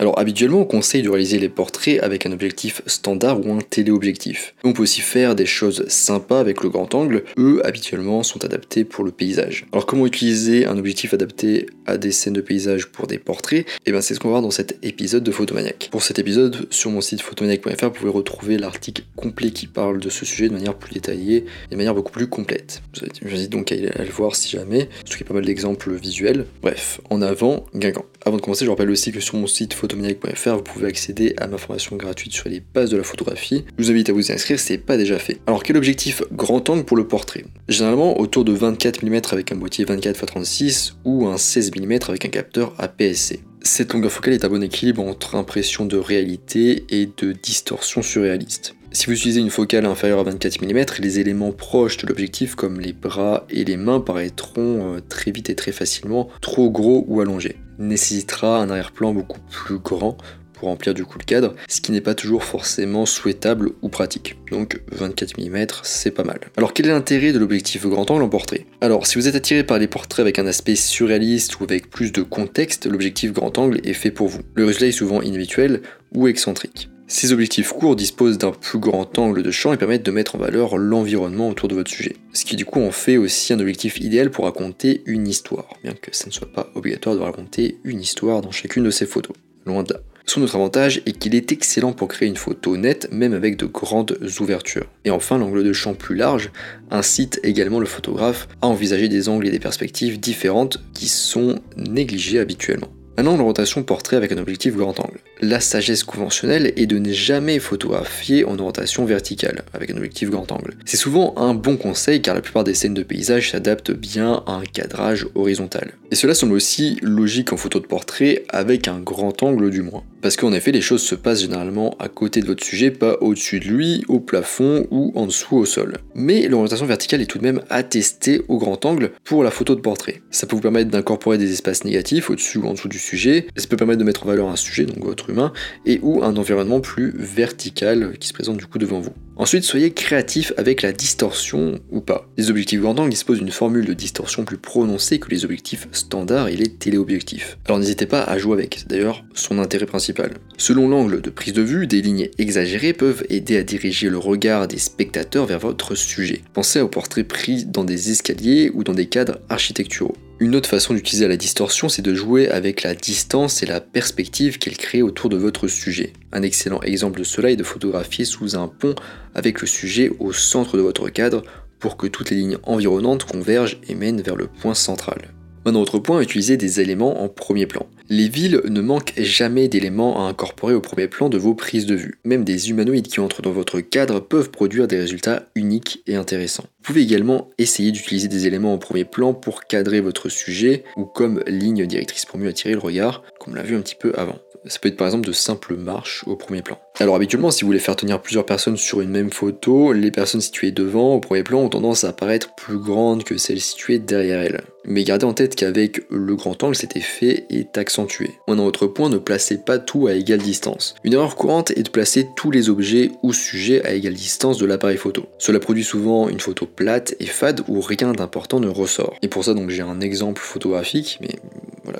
Alors habituellement on conseille de réaliser les portraits avec un objectif standard ou un téléobjectif. On peut aussi faire des choses sympas avec le grand angle, eux habituellement sont adaptés pour le paysage. Alors comment utiliser un objectif adapté à des scènes de paysage pour des portraits? Et eh bien c'est ce qu'on va voir dans cet épisode de Photomaniac. Pour cet épisode, sur mon site photomaniac.fr, vous pouvez retrouver l'article complet qui parle de ce sujet de manière plus détaillée et de manière beaucoup plus complète. Invite donc à, le voir si jamais, y pas mal d'exemples visuels. Bref, en avant, Guingamp. Avant de commencer, je rappelle aussi que sur mon site vous pouvez accéder à ma formation gratuite sur les bases de la photographie. Je vous invite à vous inscrire si ce n'est pas déjà fait. Alors, quel objectif grand angle pour le portrait? Généralement autour de 24 mm avec un boîtier 24x36 ou un 16 mm avec un capteur APS-C. Cette longueur focale est un bon équilibre entre impression de réalité et de distorsion surréaliste. Si vous utilisez une focale inférieure à 24 mm, les éléments proches de l'objectif comme les bras et les mains paraîtront euh, très vite et très facilement trop gros ou allongés. Nécessitera un arrière-plan beaucoup plus grand pour remplir du coup le cadre, ce qui n'est pas toujours forcément souhaitable ou pratique. Donc 24 mm, c'est pas mal. Alors quel est l'intérêt de l'objectif grand angle en portrait? Alors si vous êtes attiré par les portraits avec un aspect surréaliste ou avec plus de contexte, l'objectif grand angle est fait pour vous. Le résultat est souvent inhabituel ou excentrique. Ces objectifs courts disposent d'un plus grand angle de champ et permettent de mettre en valeur l'environnement autour de votre sujet. Ce qui du coup en fait aussi un objectif idéal pour raconter une histoire, bien que ça ne soit pas obligatoire de raconter une histoire dans chacune de ces photos. Loin de là. Son autre avantage est qu'il est excellent pour créer une photo nette, même avec de grandes ouvertures. Et enfin, l'angle de champ plus large incite également le photographe à envisager des angles et des perspectives différentes qui sont négligées habituellement. Maintenant, l'orientation portrait avec un objectif grand angle. La sagesse conventionnelle est de ne jamais photographier en orientation verticale, avec un objectif grand angle. C'est souvent un bon conseil car la plupart des scènes de paysage s'adaptent bien à un cadrage horizontal. Et cela semble aussi logique en photo de portrait avec un grand angle du moins. Parce qu'en effet, les choses se passent généralement à côté de votre sujet, pas au-dessus de lui, au plafond ou en dessous au sol. Mais l'orientation verticale est tout de même attestée au grand angle pour la photo de portrait. Ça peut vous permettre d'incorporer des espaces négatifs au-dessus ou en dessous du sujet, ça peut permettre de mettre en valeur un sujet, donc votre et ou un environnement plus vertical qui se présente du coup devant vous. Ensuite, soyez créatif avec la distorsion ou pas. Les objectifs grand disposent d'une formule de distorsion plus prononcée que les objectifs standards et les téléobjectifs. Alors n'hésitez pas à jouer avec, c'est d'ailleurs son intérêt principal. Selon l'angle de prise de vue, des lignes exagérées peuvent aider à diriger le regard des spectateurs vers votre sujet. Pensez aux portraits pris dans des escaliers ou dans des cadres architecturaux. Une autre façon d'utiliser la distorsion, c'est de jouer avec la distance et la perspective qu'elle crée autour de votre sujet. Un excellent exemple de cela est de photographier sous un pont avec le sujet au centre de votre cadre pour que toutes les lignes environnantes convergent et mènent vers le point central. Un autre point, utiliser des éléments en premier plan. Les villes ne manquent jamais d'éléments à incorporer au premier plan de vos prises de vue. Même des humanoïdes qui entrent dans votre cadre peuvent produire des résultats uniques et intéressants. Vous pouvez également essayer d'utiliser des éléments en premier plan pour cadrer votre sujet ou comme ligne directrice pour mieux attirer le regard, on l'a vu un petit peu avant. Ça peut être par exemple de simples marches au premier plan. Alors habituellement, si vous voulez faire tenir plusieurs personnes sur une même photo, les personnes situées devant au premier plan ont tendance à apparaître plus grandes que celles situées derrière elles. Mais gardez en tête qu'avec le grand angle, cet effet est accentué. Un autre point, ne placez pas tout à égale distance. Une erreur courante est de placer tous les objets ou sujets à égale distance de l'appareil photo. Cela produit souvent une photo plate et fade où rien d'important ne ressort. Et pour ça, donc j'ai un exemple photographique, mais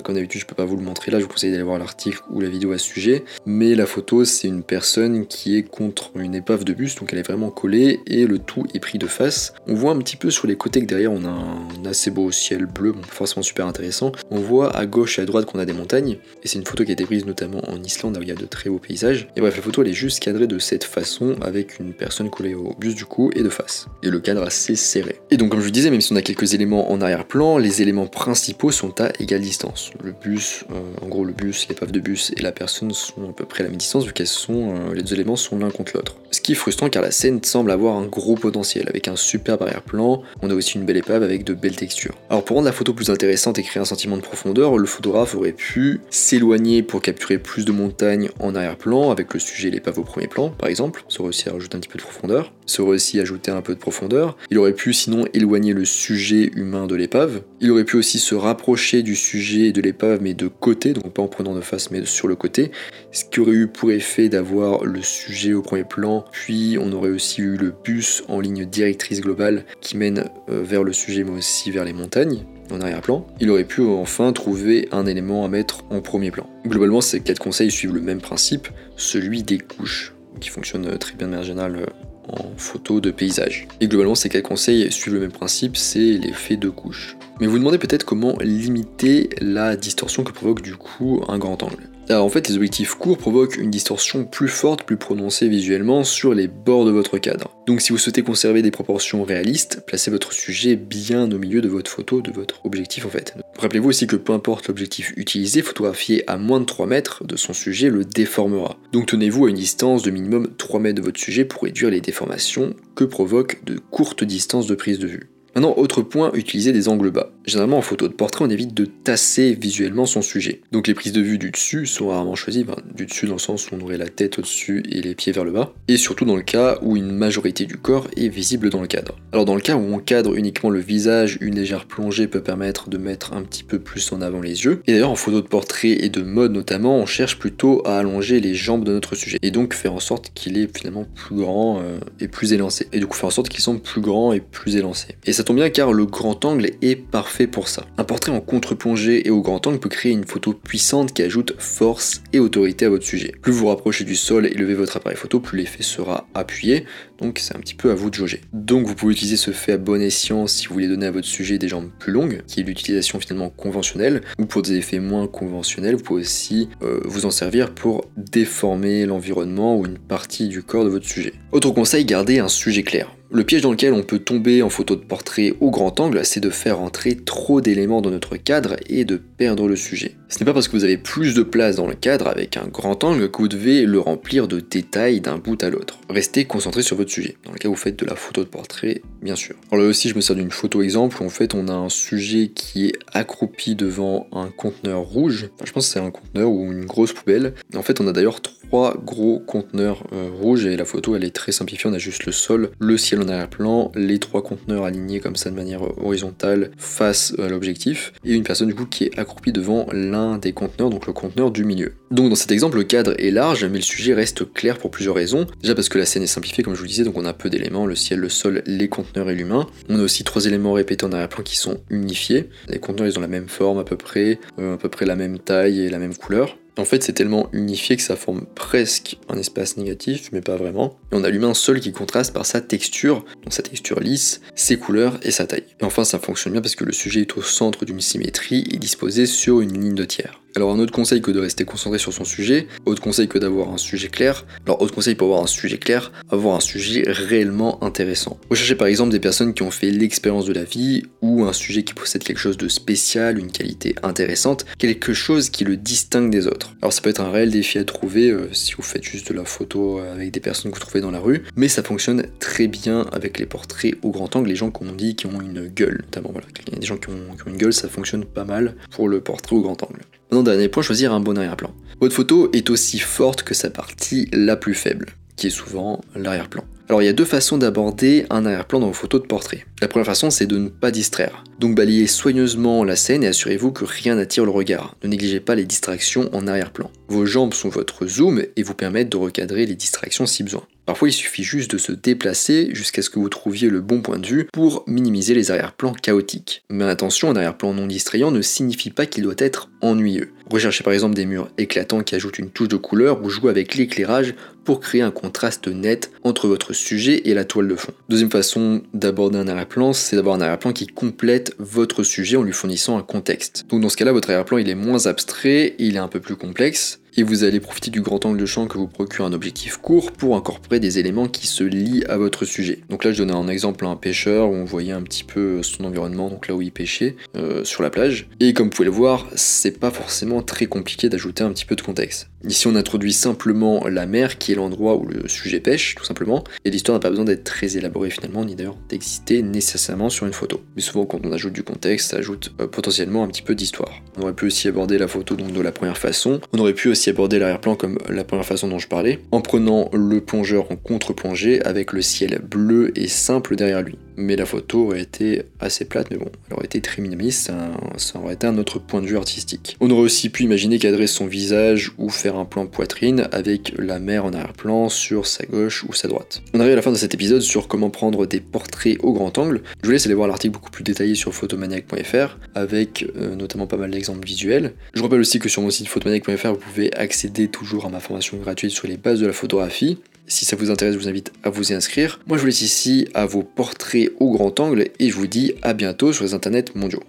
comme d'habitude, je peux pas vous le montrer là, je vous conseille d'aller voir l'article ou la vidéo à ce sujet. Mais la photo, c'est une personne qui est contre une épave de bus, donc elle est vraiment collée et le tout est pris de face. On voit un petit peu sur les côtés que derrière on a un assez beau ciel bleu, bon, forcément super intéressant. On voit à gauche et à droite qu'on a des montagnes, et c'est une photo qui a été prise notamment en Islande où il y a de très beaux paysages. Et bref, la photo elle est juste cadrée de cette façon avec une personne collée au bus du coup et de face. Et le cadre assez serré. Et donc comme je vous disais, même si on a quelques éléments en arrière-plan, les éléments principaux sont à égale distance. Le bus, euh, en gros le bus, l'épave de bus et la personne sont à peu près à la même distance vu qu'elles sont, euh, les deux éléments sont l'un contre l'autre. Ce qui est frustrant car la scène semble avoir un gros potentiel avec un superbe arrière-plan, on a aussi une belle épave avec de belles textures. Alors pour rendre la photo plus intéressante et créer un sentiment de profondeur, le photographe aurait pu s'éloigner pour capturer plus de montagnes en arrière-plan avec le sujet et l'épave au premier plan par exemple, ça aurait aussi rajouté un petit peu de profondeur, ça aurait aussi un peu de profondeur, il aurait pu sinon éloigner le sujet humain de l'épave, il aurait pu aussi se rapprocher du sujet de l'épave mais de côté, donc pas en prenant de face mais sur le côté, ce qui aurait eu pour effet d'avoir le sujet au premier plan, puis on aurait aussi eu le bus en ligne directrice globale qui mène euh, vers le sujet mais aussi vers les montagnes. en arrière-plan, il aurait pu enfin trouver un élément à mettre en premier plan. Globalement, ces quatre conseils suivent le même principe, celui des couches, qui fonctionne très bien de manière générale en photo de paysage. Et globalement, ces quatre conseils suivent le même principe, c'est l'effet de couche. Mais vous demandez peut-être comment limiter la distorsion que provoque du coup un grand angle. Alors en fait, les objectifs courts provoquent une distorsion plus forte, plus prononcée visuellement sur les bords de votre cadre. Donc si vous souhaitez conserver des proportions réalistes, placez votre sujet bien au milieu de votre photo, de votre objectif en fait. Rappelez-vous aussi que peu importe l'objectif utilisé, photographier à moins de 3 mètres de son sujet le déformera. Donc tenez-vous à une distance de minimum 3 mètres de votre sujet pour réduire les déformations que provoquent de courtes distances de prise de vue. Maintenant, autre point, utiliser des angles bas. Généralement en photo de portrait, on évite de tasser visuellement son sujet. Donc les prises de vue du dessus sont rarement choisies, du dessus dans le sens où on aurait la tête au-dessus et les pieds vers le bas, et surtout dans le cas où une majorité du corps est visible dans le cadre. Alors dans le cas où on cadre uniquement le visage, une légère plongée peut permettre de mettre un petit peu plus en avant les yeux. Et d'ailleurs en photo de portrait et de mode notamment, on cherche plutôt à allonger les jambes de notre sujet, et donc faire en sorte qu'il est finalement plus grand euh, et plus élancé. Et du coup faire en sorte qu'il semble plus grand et plus élancé. Et ça bien car le grand angle est parfait pour ça. Un portrait en contre-plongée et au grand angle peut créer une photo puissante qui ajoute force et autorité à votre sujet. Plus vous rapprochez du sol et levez votre appareil photo, plus l'effet sera appuyé, donc c'est un petit peu à vous de jauger. Donc vous pouvez utiliser ce fait à bon escient si vous voulez donner à votre sujet des jambes plus longues, qui est l'utilisation finalement conventionnelle, ou pour des effets moins conventionnels, vous pouvez aussi euh, vous en servir pour déformer l'environnement ou une partie du corps de votre sujet. Autre conseil, gardez un sujet clair. Le piège dans lequel on peut tomber en photo de portrait au grand angle, c'est de faire entrer trop d'éléments dans notre cadre et de perdre le sujet. Ce n'est pas parce que vous avez plus de place dans le cadre avec un grand angle que vous devez le remplir de détails d'un bout à l'autre. Restez concentré sur votre sujet, dans le cas où vous faites de la photo de portrait, bien sûr. Alors là aussi, je me sers d'une photo exemple où en fait on a un sujet qui est accroupi devant un conteneur rouge. Enfin, je pense que c'est un conteneur ou une grosse poubelle. En fait, on a d'ailleurs trois gros conteneurs euh, rouges et la photo elle est très simplifiée, on a juste le sol, le ciel en arrière-plan, les trois conteneurs alignés comme ça de manière horizontale face à l'objectif et une personne du coup qui est accroupie devant l'un des conteneurs, donc le conteneur du milieu. Donc dans cet exemple le cadre est large mais le sujet reste clair pour plusieurs raisons. Déjà parce que la scène est simplifiée comme je vous disais, donc on a peu d'éléments, le ciel, le sol, les conteneurs et l'humain. On a aussi trois éléments répétés en arrière-plan qui sont unifiés. Les conteneurs ils ont la même forme à peu près, euh, à peu près la même taille et la même couleur. En fait, c'est tellement unifié que ça forme presque un espace négatif, mais pas vraiment. Et on a l'humain seul qui contraste par sa texture, donc sa texture lisse, ses couleurs et sa taille. Et enfin, ça fonctionne bien parce que le sujet est au centre d'une symétrie et disposé sur une ligne de tiers. Alors un autre conseil que de rester concentré sur son sujet, autre conseil que d'avoir un sujet clair. Alors autre conseil pour avoir un sujet clair, avoir un sujet réellement intéressant. Recherchez par exemple des personnes qui ont fait l'expérience de la vie ou un sujet qui possède quelque chose de spécial, une qualité intéressante, quelque chose qui le distingue des autres. Alors ça peut être un réel défi à trouver euh, si vous faites juste de la photo avec des personnes que vous trouvez dans la rue, mais ça fonctionne très bien avec les portraits au grand angle, les gens qu'on dit qui ont une gueule notamment. Voilà, il y a des gens qui ont, qui ont une gueule, ça fonctionne pas mal pour le portrait au grand angle. Maintenant, dernier point, choisir un bon arrière-plan. Votre photo est aussi forte que sa partie la plus faible, qui est souvent l'arrière-plan. Alors il y a deux façons d'aborder un arrière-plan dans vos photos de portrait. La première façon c'est de ne pas distraire. Donc balayez soigneusement la scène et assurez-vous que rien n'attire le regard. Ne négligez pas les distractions en arrière-plan. Vos jambes sont votre zoom et vous permettent de recadrer les distractions si besoin. Parfois, il suffit juste de se déplacer jusqu'à ce que vous trouviez le bon point de vue pour minimiser les arrière-plans chaotiques. Mais attention, un arrière-plan non distrayant ne signifie pas qu'il doit être ennuyeux. Recherchez par exemple des murs éclatants qui ajoutent une touche de couleur ou jouez avec l'éclairage pour créer un contraste net entre votre sujet et la toile de fond. Deuxième façon d'aborder un arrière-plan, c'est d'avoir un arrière-plan qui complète votre sujet en lui fournissant un contexte. Donc dans ce cas-là, votre arrière-plan il est moins abstrait, il est un peu plus complexe, et vous allez profiter du grand angle de champ que vous procure un objectif court pour incorporer des éléments qui se lient à votre sujet. Donc là je donnais un exemple à un pêcheur où on voyait un petit peu son environnement, donc là où il pêchait, euh, sur la plage. Et comme vous pouvez le voir, c'est pas forcément très compliqué d'ajouter un petit peu de contexte. Ici on introduit simplement la mer qui est l'endroit où le sujet pêche, tout simplement, et l'histoire n'a pas besoin d'être très élaborée finalement, ni d'ailleurs d'exister nécessairement sur une photo. Mais souvent quand on ajoute du contexte, ça ajoute euh, potentiellement un petit peu d'histoire. On aurait pu aussi aborder la photo donc de la première façon, on aurait pu aborder l'arrière-plan comme la première façon dont je parlais, en prenant le plongeur en contre-plongée avec le ciel bleu et simple derrière lui. Mais la photo aurait été assez plate, mais bon, elle aurait été très minimaliste, ça, aurait été un autre point de vue artistique. On aurait aussi pu imaginer cadrer son visage ou faire un plan poitrine avec la mer en arrière-plan sur sa gauche ou sa droite. On arrive à la fin de cet épisode sur comment prendre des portraits au grand angle. Je vous laisse aller voir l'article beaucoup plus détaillé sur photomaniac.fr avec euh, notamment pas mal d'exemples visuels. Je rappelle aussi que sur mon site photomaniac.fr vous pouvez accéder toujours à ma formation gratuite sur les bases de la photographie. Si ça vous intéresse, je vous invite à vous y inscrire. Moi, je vous laisse ici à vos portraits au grand angle et je vous dis à bientôt sur les internets mondiaux.